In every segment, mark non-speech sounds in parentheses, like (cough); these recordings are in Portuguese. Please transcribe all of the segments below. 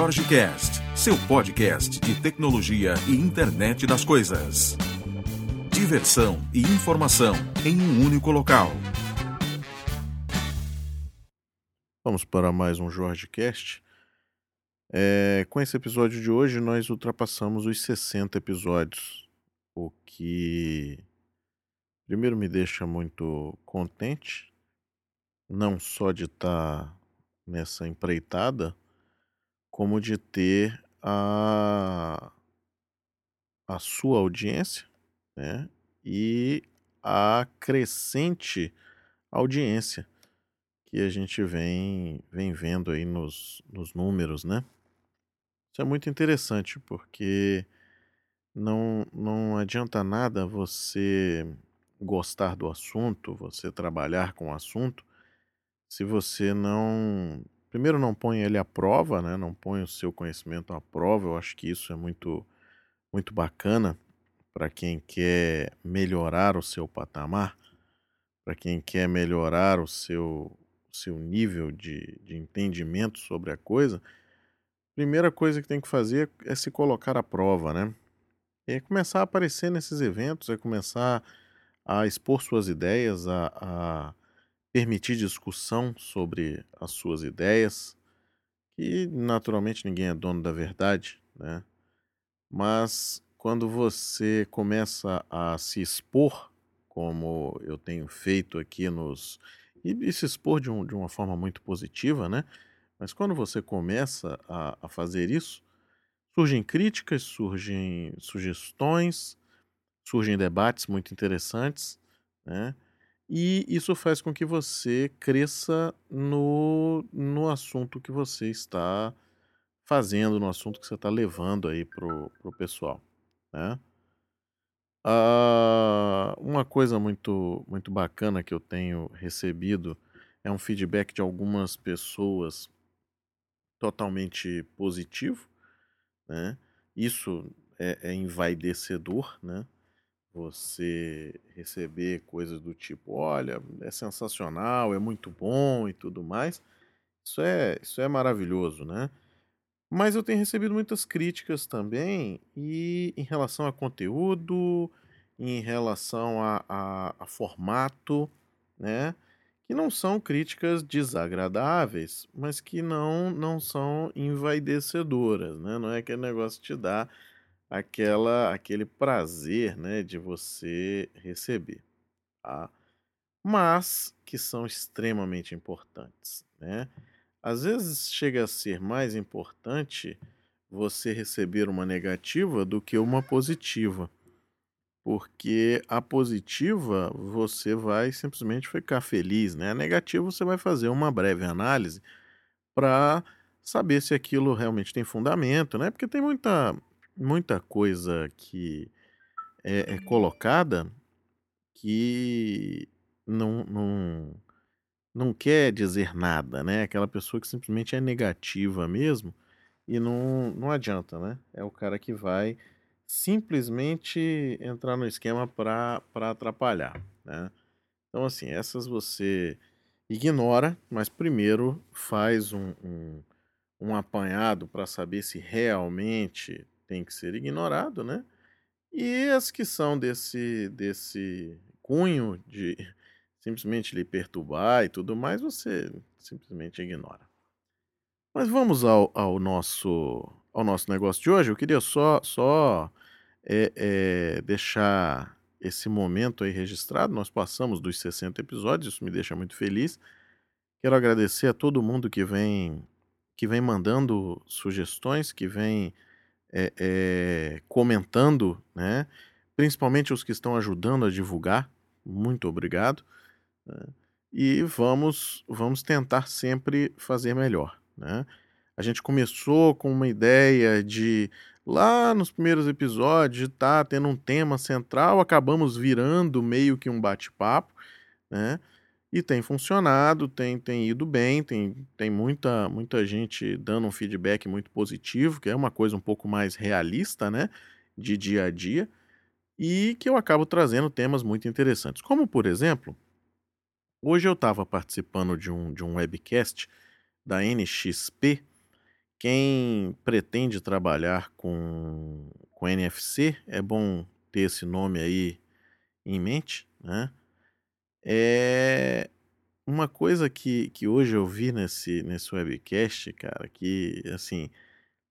Jorge Cast, seu podcast de tecnologia e internet das coisas. Diversão e informação em um único local. Vamos para mais um Jorge Cast. É, com esse episódio de hoje, nós ultrapassamos os 60 episódios, o que primeiro me deixa muito contente, não só de estar tá nessa empreitada, como de ter a, a sua audiência né? e a crescente audiência que a gente vem, vem vendo aí nos, nos números, né? Isso é muito interessante porque não, não adianta nada você gostar do assunto, você trabalhar com o assunto, se você não. Primeiro, não põe ele à prova, né? não põe o seu conhecimento à prova. Eu acho que isso é muito, muito bacana para quem quer melhorar o seu patamar, para quem quer melhorar o seu, seu nível de, de entendimento sobre a coisa. Primeira coisa que tem que fazer é se colocar à prova, né? É começar a aparecer nesses eventos, é começar a expor suas ideias, a, a permitir discussão sobre as suas ideias, que naturalmente ninguém é dono da verdade, né? Mas quando você começa a se expor, como eu tenho feito aqui nos. E, e se expor de, um, de, uma forma muito positiva, né? Mas quando você começa a, a fazer isso, surgem críticas, surgem sugestões, surgem debates muito interessantes, né? E isso faz com que você cresça no, no assunto que você está fazendo, no assunto que você está levando aí pro, pro pessoal, né? Ah, uma coisa muito, muito bacana que eu tenho recebido é um feedback de algumas pessoas totalmente positivo, né? Isso é, é envaidecedor, né? Você receber coisas do tipo, olha, é sensacional, é muito bom e tudo mais. Isso é, isso é maravilhoso, né? Mas eu tenho recebido muitas críticas também e em relação a conteúdo, em relação a, a, a formato, né? Que não são críticas desagradáveis, mas que não, não são envaidecedoras, né? Não é aquele negócio que te dá aquela aquele prazer, né, de você receber, tá? Mas que são extremamente importantes, né? Às vezes chega a ser mais importante você receber uma negativa do que uma positiva. Porque a positiva você vai simplesmente ficar feliz, né? A negativa você vai fazer uma breve análise para saber se aquilo realmente tem fundamento, né? Porque tem muita muita coisa que é, é colocada que não, não, não quer dizer nada, né? Aquela pessoa que simplesmente é negativa mesmo e não, não adianta, né? É o cara que vai simplesmente entrar no esquema para atrapalhar, né? Então, assim, essas você ignora, mas primeiro faz um, um, um apanhado para saber se realmente tem que ser ignorado, né? E as que são desse, desse cunho de (laughs) simplesmente lhe perturbar e tudo mais, você simplesmente ignora. Mas vamos ao, ao, nosso, ao nosso negócio de hoje. Eu queria só, só é, é, deixar esse momento aí registrado. Nós passamos dos 60 episódios, isso me deixa muito feliz. Quero agradecer a todo mundo que vem que vem mandando sugestões, que vem é, é, comentando, né? principalmente os que estão ajudando a divulgar. Muito obrigado. Né? E vamos, vamos tentar sempre fazer melhor. Né? A gente começou com uma ideia de, lá nos primeiros episódios, estar tá tendo um tema central, acabamos virando meio que um bate-papo. Né? E tem funcionado, tem, tem ido bem, tem, tem muita, muita gente dando um feedback muito positivo, que é uma coisa um pouco mais realista, né? De dia a dia, e que eu acabo trazendo temas muito interessantes. Como, por exemplo, hoje eu estava participando de um, de um webcast da NXP, quem pretende trabalhar com, com NFC, é bom ter esse nome aí em mente, né? É uma coisa que, que hoje eu vi nesse, nesse webcast, cara, que assim,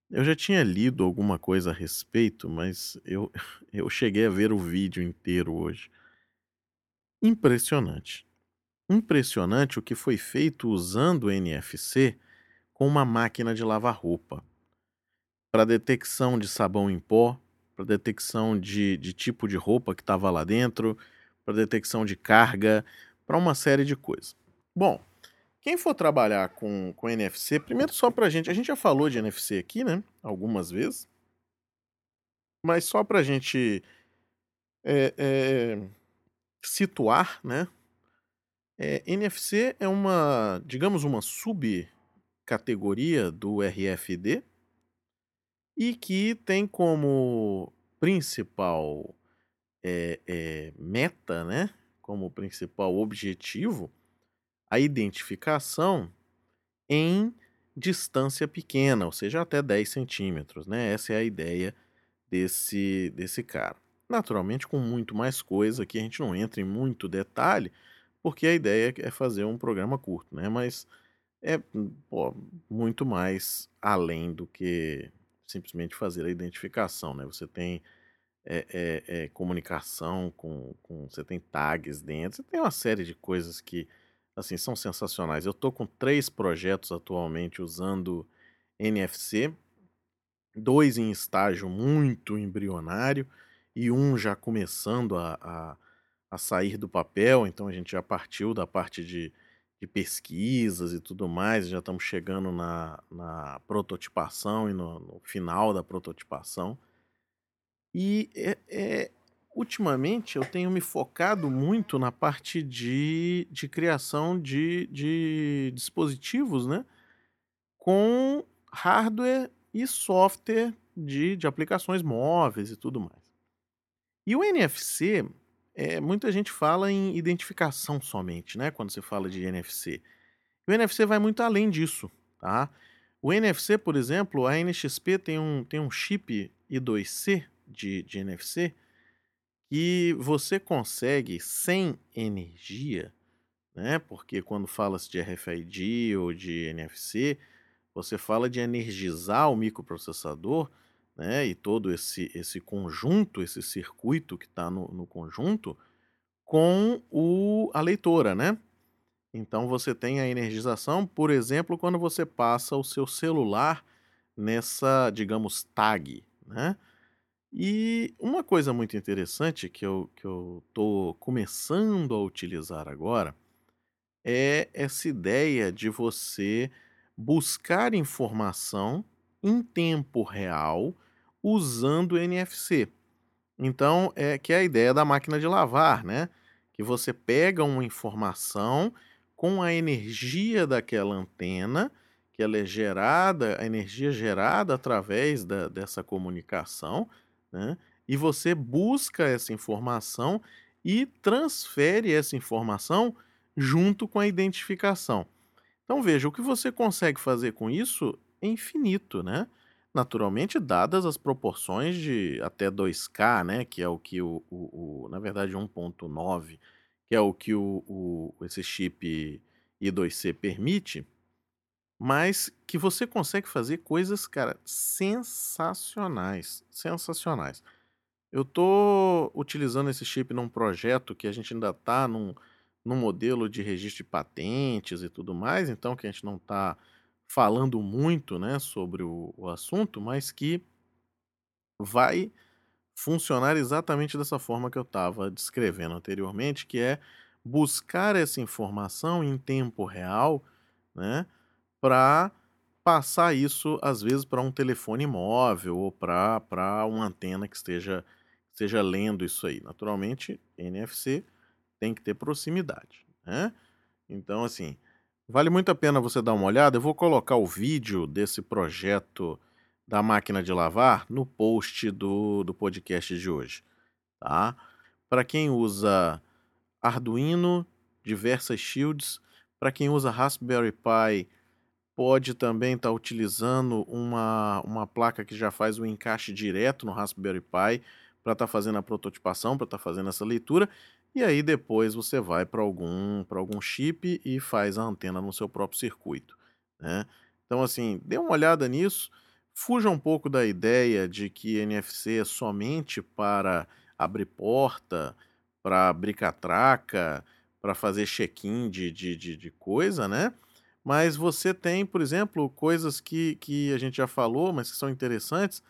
eu já tinha lido alguma coisa a respeito, mas eu, (laughs) eu cheguei a ver o vídeo inteiro hoje. Impressionante. Impressionante o que foi feito usando NFC com uma máquina de lavar roupa. Para detecção de sabão em pó, para detecção de, de tipo de roupa que estava lá dentro, para detecção de carga, para uma série de coisas. Bom, quem for trabalhar com, com NFC, primeiro só para a gente, a gente já falou de NFC aqui, né? Algumas vezes, mas só para a gente é, é, situar, né? É, NFC é uma, digamos, uma subcategoria do RFD e que tem como principal é, é, meta, né? Como principal objetivo a identificação em distância pequena, ou seja, até 10 centímetros, né? Essa é a ideia desse, desse cara. Naturalmente, com muito mais coisa, que a gente não entra em muito detalhe, porque a ideia é fazer um programa curto, né? Mas é pô, muito mais além do que simplesmente fazer a identificação, né? Você tem é, é, é, comunicação com, com, você tem tags dentro, você tem uma série de coisas que assim são sensacionais. Eu estou com três projetos atualmente usando NFC, dois em estágio muito embrionário e um já começando a, a, a sair do papel. Então a gente já partiu da parte de, de pesquisas e tudo mais, já estamos chegando na, na prototipação e no, no final da prototipação. E é, é, ultimamente eu tenho me focado muito na parte de, de criação de, de dispositivos, né? Com hardware e software de, de aplicações móveis e tudo mais. E o NFC, é, muita gente fala em identificação somente, né? Quando você fala de NFC. O NFC vai muito além disso, tá? O NFC, por exemplo, a NXP tem um, tem um chip I2C de, de NFC que você consegue sem energia, né? Porque quando fala-se de RFID ou de NFC, você fala de energizar o microprocessador, né? E todo esse, esse conjunto, esse circuito que está no, no conjunto, com o, a leitora, né? Então você tem a energização, por exemplo, quando você passa o seu celular nessa, digamos, tag, né? E uma coisa muito interessante que eu que eu tô começando a utilizar agora é essa ideia de você buscar informação em tempo real usando NFC. Então, é que é a ideia da máquina de lavar, né? Que você pega uma informação com a energia daquela antena, que ela é gerada, a energia gerada através da, dessa comunicação, né? E você busca essa informação e transfere essa informação junto com a identificação. Então veja, o que você consegue fazer com isso é infinito, né? Naturalmente, dadas as proporções de até 2K, né? Que é o que o, o, o na verdade 1.9, que é o que o, o, esse chip I2C permite, mas que você consegue fazer coisas, cara, sensacionais, sensacionais. Eu tô utilizando esse chip num projeto que a gente ainda tá num, num modelo de registro de patentes e tudo mais, então que a gente não tá falando muito, né, sobre o, o assunto, mas que vai funcionar exatamente dessa forma que eu estava descrevendo anteriormente, que é buscar essa informação em tempo real, né, para passar isso, às vezes, para um telefone móvel ou para uma antena que esteja, esteja lendo isso aí. Naturalmente, NFC tem que ter proximidade. Né? Então, assim, vale muito a pena você dar uma olhada. Eu vou colocar o vídeo desse projeto da máquina de lavar no post do, do podcast de hoje. Tá? Para quem usa Arduino, diversas shields, para quem usa Raspberry Pi pode também estar tá utilizando uma, uma placa que já faz o encaixe direto no Raspberry Pi para estar tá fazendo a prototipação, para estar tá fazendo essa leitura. E aí depois você vai para algum, algum chip e faz a antena no seu próprio circuito. Né? Então, assim, dê uma olhada nisso. Fuja um pouco da ideia de que NFC é somente para abrir porta, para abrir catraca, para fazer check-in de, de, de, de, coisa, né? Mas você tem, por exemplo, coisas que, que a gente já falou, mas que são interessantes.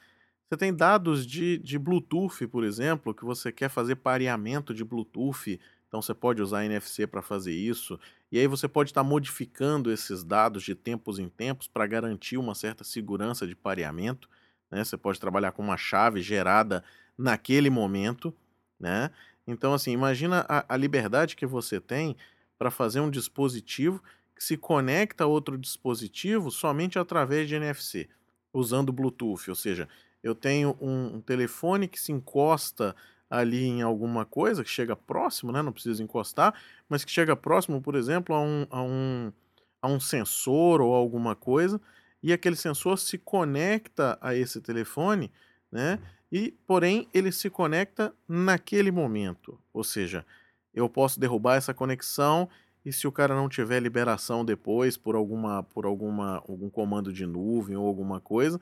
Você tem dados de, de Bluetooth, por exemplo, que você quer fazer pareamento de Bluetooth então você pode usar NFC para fazer isso. E aí você pode estar tá modificando esses dados de tempos em tempos para garantir uma certa segurança de pareamento. Né? Você pode trabalhar com uma chave gerada naquele momento. Né? Então, assim, imagina a, a liberdade que você tem para fazer um dispositivo que se conecta a outro dispositivo somente através de NFC, usando Bluetooth. Ou seja, eu tenho um, um telefone que se encosta ali em alguma coisa, que chega próximo, né? não precisa encostar, mas que chega próximo, por exemplo, a um, a um, a um sensor ou alguma coisa, e aquele sensor se conecta a esse telefone, né? E, porém, ele se conecta naquele momento. Ou seja, eu posso derrubar essa conexão e se o cara não tiver liberação depois por alguma por alguma algum comando de nuvem ou alguma coisa,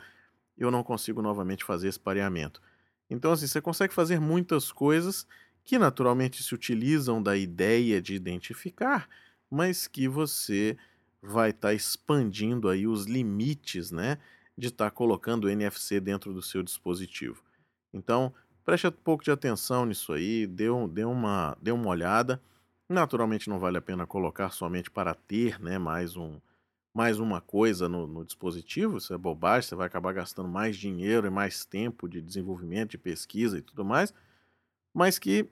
eu não consigo novamente fazer esse pareamento. Então, assim, você consegue fazer muitas coisas que naturalmente se utilizam da ideia de identificar, mas que você vai estar tá expandindo aí os limites, né, de estar tá colocando o NFC dentro do seu dispositivo. Então, preste um pouco de atenção nisso aí, dê, um, dê, uma, dê uma olhada. Naturalmente não vale a pena colocar somente para ter, né, mais um, mais uma coisa no, no, dispositivo, isso é bobagem, você vai acabar gastando mais dinheiro e mais tempo de desenvolvimento, de pesquisa e tudo mais, mas que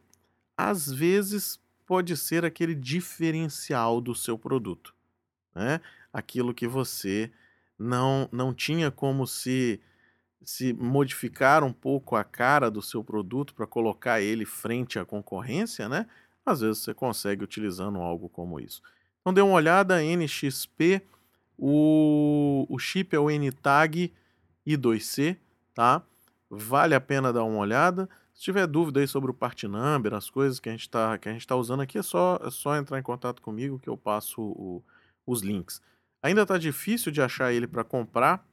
às vezes pode ser aquele diferencial do seu produto, né? Aquilo que você não não tinha como se se modificar um pouco a cara do seu produto para colocar ele frente à concorrência, né? Às vezes você consegue utilizando algo como isso. Então dê uma olhada NXP o, o chip é o NTAG I2C, tá? Vale a pena dar uma olhada. Se tiver dúvida aí sobre o part number, as coisas que a gente está tá usando aqui, é só, é só entrar em contato comigo que eu passo o, os links. Ainda está difícil de achar ele para comprar,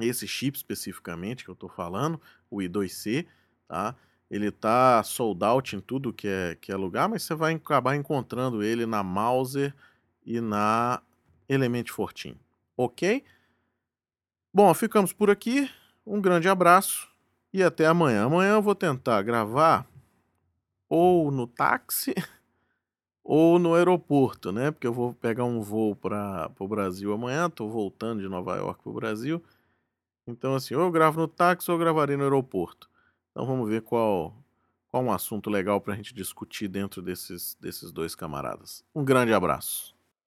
esse chip especificamente que eu estou falando, o I2C, tá? Ele tá sold out em tudo que é, que é lugar, mas você vai acabar encontrando ele na Mauser e na Element Fortin. Ok? Bom, ficamos por aqui. Um grande abraço e até amanhã. Amanhã eu vou tentar gravar ou no táxi (laughs) ou no aeroporto, né? Porque eu vou pegar um voo para o Brasil amanhã. Estou voltando de Nova York para o Brasil. Então, assim, ou eu gravo no táxi ou eu gravarei no aeroporto. Então vamos ver qual, qual um assunto legal para a gente discutir dentro desses, desses dois camaradas. Um grande abraço.